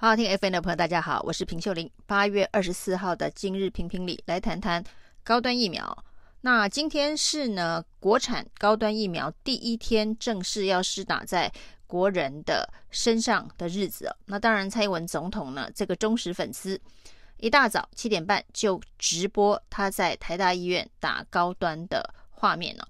好，好听 FM 的朋友，大家好，我是平秀玲。八月二十四号的今日评评理，来谈谈高端疫苗。那今天是呢，国产高端疫苗第一天正式要施打在国人的身上的日子哦。那当然，蔡英文总统呢，这个忠实粉丝，一大早七点半就直播他在台大医院打高端的画面了。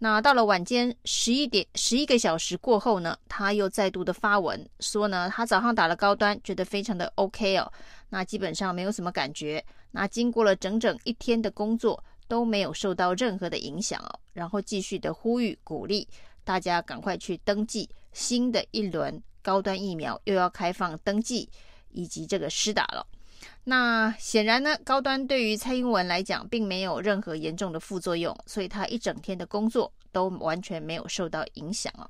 那到了晚间十一点十一个小时过后呢，他又再度的发文说呢，他早上打了高端，觉得非常的 OK 哦，那基本上没有什么感觉。那经过了整整一天的工作，都没有受到任何的影响哦。然后继续的呼吁鼓励大家赶快去登记新的一轮高端疫苗，又要开放登记以及这个施打了。那显然呢，高端对于蔡英文来讲，并没有任何严重的副作用，所以他一整天的工作都完全没有受到影响啊。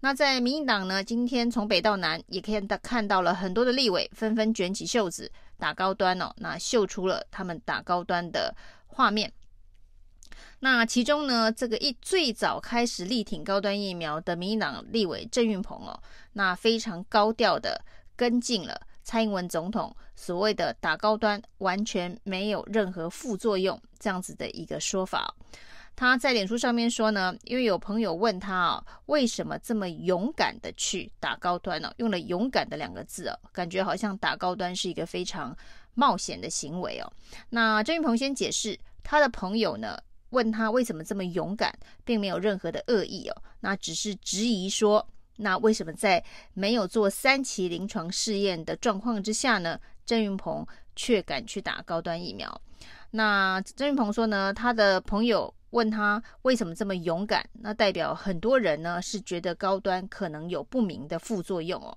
那在民进党呢，今天从北到南，也可以看到了很多的立委纷纷卷起袖子打高端哦，那秀出了他们打高端的画面。那其中呢，这个一最早开始力挺高端疫苗的民进党立委郑运鹏哦，那非常高调的跟进了。蔡英文总统所谓的打高端完全没有任何副作用这样子的一个说法，他在脸书上面说呢，因为有朋友问他啊，为什么这么勇敢的去打高端呢？用了“勇敢”的两个字哦，感觉好像打高端是一个非常冒险的行为哦。那郑云鹏先解释，他的朋友呢问他为什么这么勇敢，并没有任何的恶意哦，那只是质疑说。那为什么在没有做三期临床试验的状况之下呢，郑云鹏却敢去打高端疫苗？那郑云鹏说呢，他的朋友问他为什么这么勇敢，那代表很多人呢是觉得高端可能有不明的副作用哦。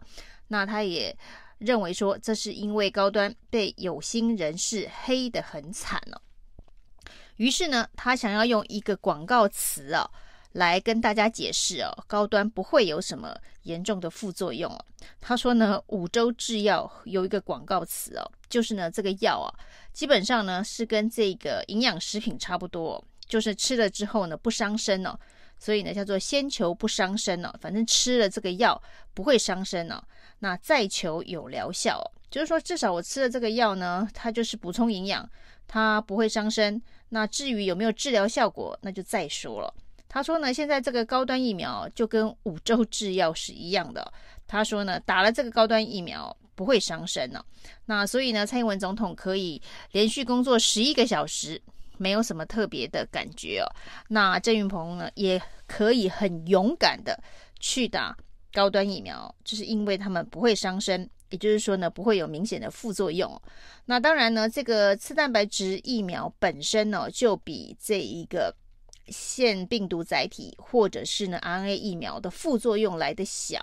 那他也认为说，这是因为高端被有心人士黑得很惨哦。于是呢，他想要用一个广告词啊、哦。来跟大家解释哦，高端不会有什么严重的副作用哦。他说呢，五洲制药有一个广告词哦，就是呢这个药啊，基本上呢是跟这个营养食品差不多，就是吃了之后呢不伤身哦，所以呢叫做先求不伤身哦，反正吃了这个药不会伤身哦，那再求有疗效哦，就是说至少我吃了这个药呢，它就是补充营养，它不会伤身。那至于有没有治疗效果，那就再说了。他说呢，现在这个高端疫苗就跟五洲制药是一样的。他说呢，打了这个高端疫苗不会伤身呢。那所以呢，蔡英文总统可以连续工作十一个小时，没有什么特别的感觉哦。那郑运鹏呢，也可以很勇敢的去打高端疫苗，就是因为他们不会伤身，也就是说呢，不会有明显的副作用。那当然呢，这个次蛋白质疫苗本身呢，就比这一个。腺病毒载体或者是呢 RNA 疫苗的副作用来得小，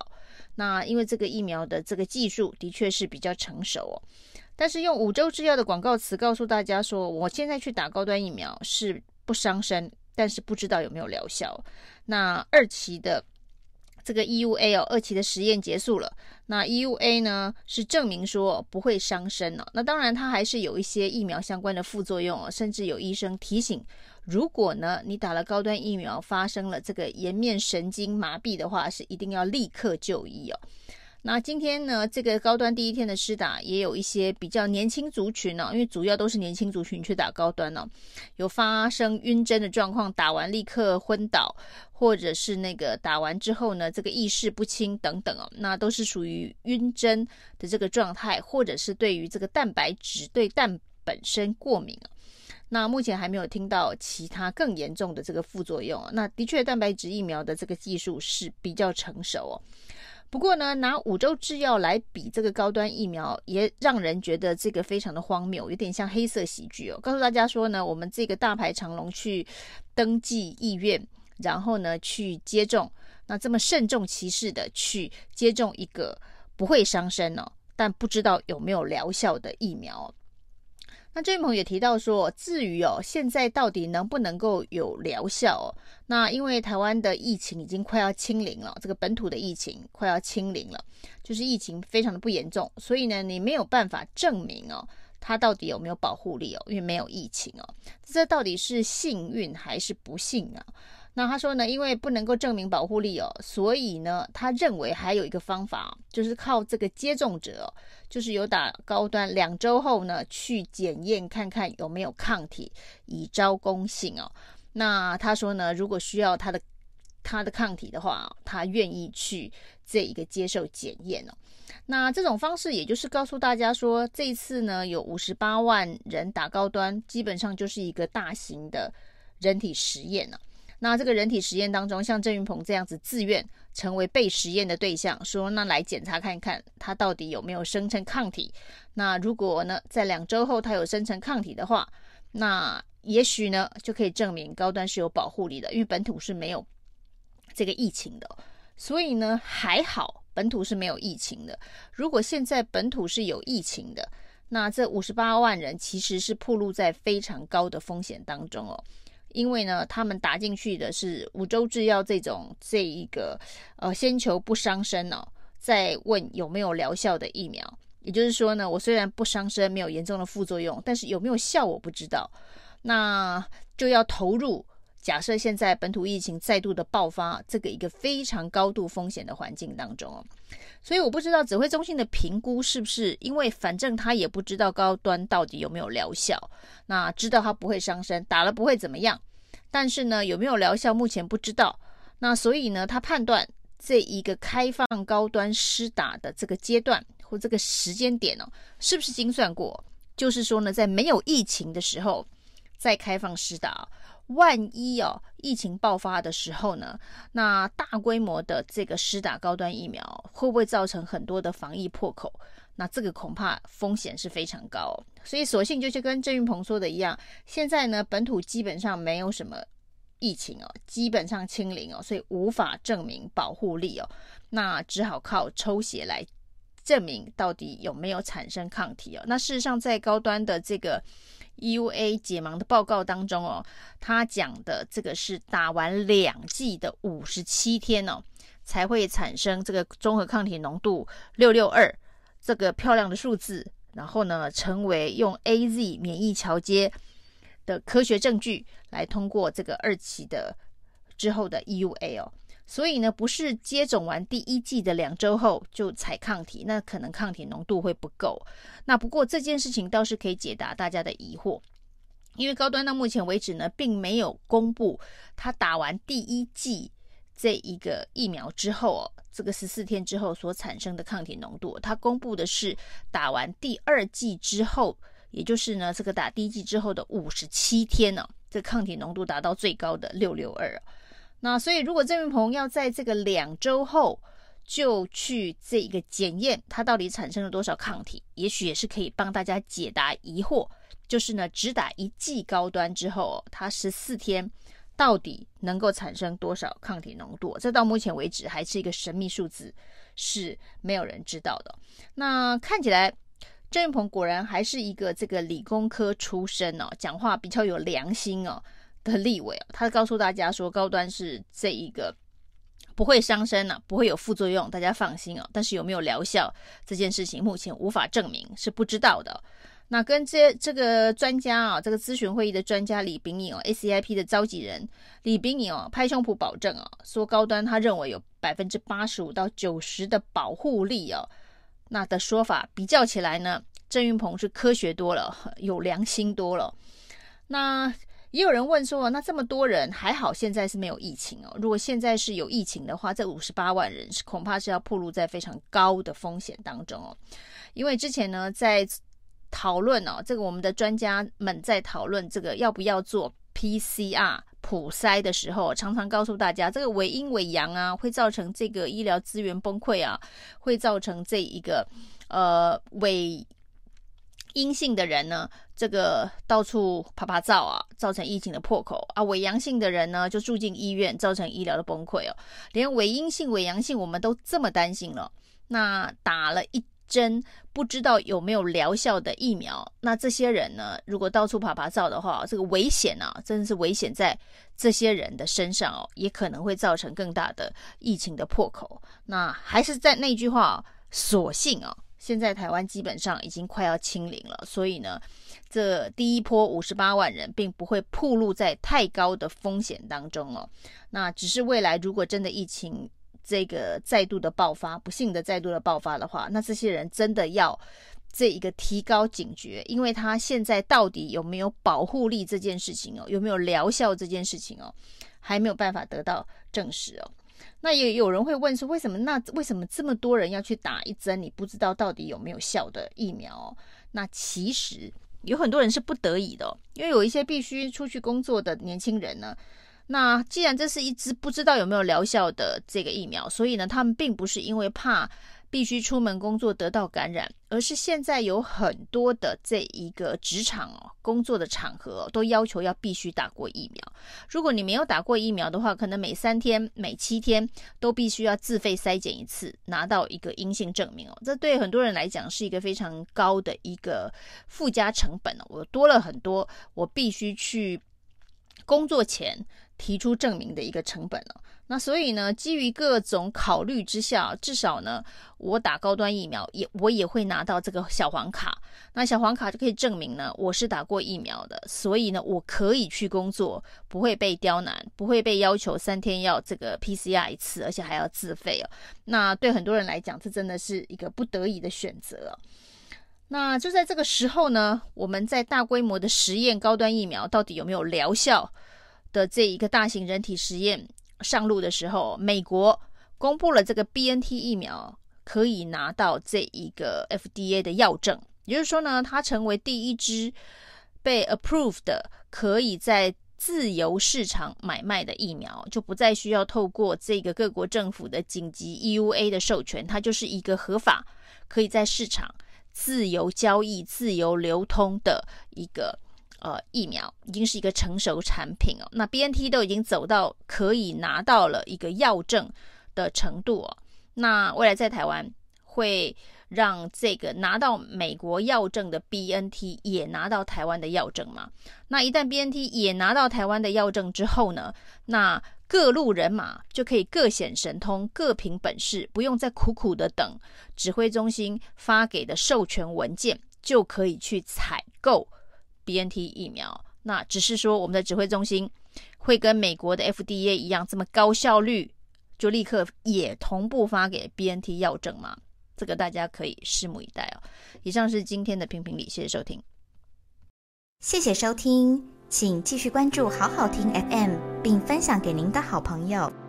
那因为这个疫苗的这个技术的确是比较成熟哦。但是用五洲制药的广告词告诉大家说，我现在去打高端疫苗是不伤身，但是不知道有没有疗效。那二期的。这个 EUA 哦，二期的实验结束了。那 EUA 呢是证明说不会伤身哦。那当然，它还是有一些疫苗相关的副作用哦，甚至有医生提醒，如果呢你打了高端疫苗发生了这个颜面神经麻痹的话，是一定要立刻就医哦。那今天呢，这个高端第一天的施打也有一些比较年轻族群哦，因为主要都是年轻族群去打高端哦，有发生晕针的状况，打完立刻昏倒，或者是那个打完之后呢，这个意识不清等等哦，那都是属于晕针的这个状态，或者是对于这个蛋白质对蛋本身过敏哦。那目前还没有听到其他更严重的这个副作用。那的确，蛋白质疫苗的这个技术是比较成熟哦。不过呢，拿五洲制药来比这个高端疫苗，也让人觉得这个非常的荒谬，有点像黑色喜剧哦。告诉大家说呢，我们这个大排长龙去登记意愿，然后呢去接种，那这么慎重其事的去接种一个不会伤身哦，但不知道有没有疗效的疫苗。那郑运鹏也提到说，至于哦，现在到底能不能够有疗效哦？那因为台湾的疫情已经快要清零了，这个本土的疫情快要清零了，就是疫情非常的不严重，所以呢，你没有办法证明哦，它到底有没有保护力哦，因为没有疫情哦，这到底是幸运还是不幸啊？那他说呢，因为不能够证明保护力哦，所以呢，他认为还有一个方法，就是靠这个接种者，就是有打高端两周后呢，去检验看看有没有抗体，以招公信哦。那他说呢，如果需要他的他的抗体的话，他愿意去这一个接受检验哦。那这种方式也就是告诉大家说，这一次呢，有五十八万人打高端，基本上就是一个大型的人体实验呢。那这个人体实验当中，像郑云鹏这样子自愿成为被实验的对象，说那来检查看看他到底有没有生成抗体。那如果呢，在两周后他有生成抗体的话，那也许呢就可以证明高端是有保护力的，因为本土是没有这个疫情的，所以呢还好本土是没有疫情的。如果现在本土是有疫情的，那这五十八万人其实是暴露在非常高的风险当中哦。因为呢，他们打进去的是五洲制药这种这一个呃，先求不伤身哦，再问有没有疗效的疫苗。也就是说呢，我虽然不伤身，没有严重的副作用，但是有没有效我不知道。那就要投入。假设现在本土疫情再度的爆发，这个一个非常高度风险的环境当中哦，所以我不知道指挥中心的评估是不是，因为反正他也不知道高端到底有没有疗效，那知道他不会伤身，打了不会怎么样，但是呢，有没有疗效目前不知道，那所以呢，他判断这一个开放高端施打的这个阶段或这个时间点哦，是不是精算过？就是说呢，在没有疫情的时候再开放施打。万一哦，疫情爆发的时候呢，那大规模的这个施打高端疫苗，会不会造成很多的防疫破口？那这个恐怕风险是非常高。所以索性就去跟郑云鹏说的一样，现在呢，本土基本上没有什么疫情哦，基本上清零哦，所以无法证明保护力哦，那只好靠抽血来证明到底有没有产生抗体哦。那事实上，在高端的这个。EUA 解盲的报告当中哦，他讲的这个是打完两剂的五十七天哦，才会产生这个综合抗体浓度六六二这个漂亮的数字，然后呢，成为用 AZ 免疫桥接的科学证据来通过这个二期的之后的 EUA 哦。所以呢，不是接种完第一剂的两周后就采抗体，那可能抗体浓度会不够。那不过这件事情倒是可以解答大家的疑惑，因为高端到目前为止呢，并没有公布他打完第一剂这一个疫苗之后哦，这个十四天之后所产生的抗体浓度，他公布的是打完第二剂之后，也就是呢这个打第一剂之后的五十七天呢，这抗体浓度达到最高的六六二。那所以，如果郑云鹏要在这个两周后就去这一个检验，它到底产生了多少抗体，也许也是可以帮大家解答疑惑。就是呢，只打一剂高端之后，它十四天到底能够产生多少抗体浓度？这到目前为止还是一个神秘数字，是没有人知道的。那看起来，郑云鹏果然还是一个这个理工科出身哦，讲话比较有良心哦。的立委，他告诉大家说，高端是这一个不会伤身呢，不会有副作用，大家放心哦。但是有没有疗效这件事情，目前无法证明，是不知道的。那跟这这个专家啊，这个咨询会议的专家李秉颖哦，ACIP 的召集人李秉颖哦，拍胸脯保证哦，说高端他认为有百分之八十五到九十的保护力哦。那的说法比较起来呢，郑运鹏是科学多了，有良心多了。那。也有人问说，那这么多人还好，现在是没有疫情哦。如果现在是有疫情的话，这五十八万人是恐怕是要暴露在非常高的风险当中哦。因为之前呢，在讨论哦，这个我们的专家们在讨论这个要不要做 PCR 普筛的时候，常常告诉大家，这个伪阴伪阳啊，会造成这个医疗资源崩溃啊，会造成这一个呃伪。阴性的人呢，这个到处趴趴走啊，造成疫情的破口啊；伪阳性的人呢，就住进医院，造成医疗的崩溃哦。连伪阴性、伪阳性，我们都这么担心了。那打了一针不知道有没有疗效的疫苗，那这些人呢，如果到处趴趴走的话，这个危险啊，真的是危险在这些人的身上哦，也可能会造成更大的疫情的破口。那还是在那句话，索性啊。现在台湾基本上已经快要清零了，所以呢，这第一波五十八万人并不会暴露在太高的风险当中哦。那只是未来如果真的疫情这个再度的爆发，不幸的再度的爆发的话，那这些人真的要这一个提高警觉，因为他现在到底有没有保护力这件事情哦，有没有疗效这件事情哦，还没有办法得到证实哦。那也有人会问说，为什么那为什么这么多人要去打一针？你不知道到底有没有效的疫苗？那其实有很多人是不得已的，因为有一些必须出去工作的年轻人呢。那既然这是一支不知道有没有疗效的这个疫苗，所以呢，他们并不是因为怕。必须出门工作得到感染，而是现在有很多的这一个职场哦，工作的场合，都要求要必须打过疫苗。如果你没有打过疫苗的话，可能每三天、每七天都必须要自费筛检一次，拿到一个阴性证明哦。这对很多人来讲是一个非常高的一个附加成本哦。我多了很多，我必须去工作前提出证明的一个成本了。那所以呢，基于各种考虑之下，至少呢，我打高端疫苗也我也会拿到这个小黄卡。那小黄卡就可以证明呢，我是打过疫苗的，所以呢，我可以去工作，不会被刁难，不会被要求三天要这个 PCR 一次，而且还要自费哦。那对很多人来讲，这真的是一个不得已的选择。那就在这个时候呢，我们在大规模的实验高端疫苗到底有没有疗效的这一个大型人体实验。上路的时候，美国公布了这个 BNT 疫苗可以拿到这一个 FDA 的药证，也就是说呢，它成为第一支被 approved 的可以在自由市场买卖的疫苗，就不再需要透过这个各国政府的紧急 EUA 的授权，它就是一个合法可以在市场自由交易、自由流通的一个。呃，疫苗已经是一个成熟产品哦。那 BNT 都已经走到可以拿到了一个药证的程度哦。那未来在台湾会让这个拿到美国药证的 BNT 也拿到台湾的药证吗？那一旦 BNT 也拿到台湾的药证之后呢，那各路人马就可以各显神通、各凭本事，不用再苦苦的等指挥中心发给的授权文件，就可以去采购。BNT 疫苗，那只是说我们的指挥中心会跟美国的 FDA 一样这么高效率，就立刻也同步发给 BNT 药证吗？这个大家可以拭目以待哦。以上是今天的评评理，谢谢收听，谢谢收听，请继续关注好好听 FM，并分享给您的好朋友。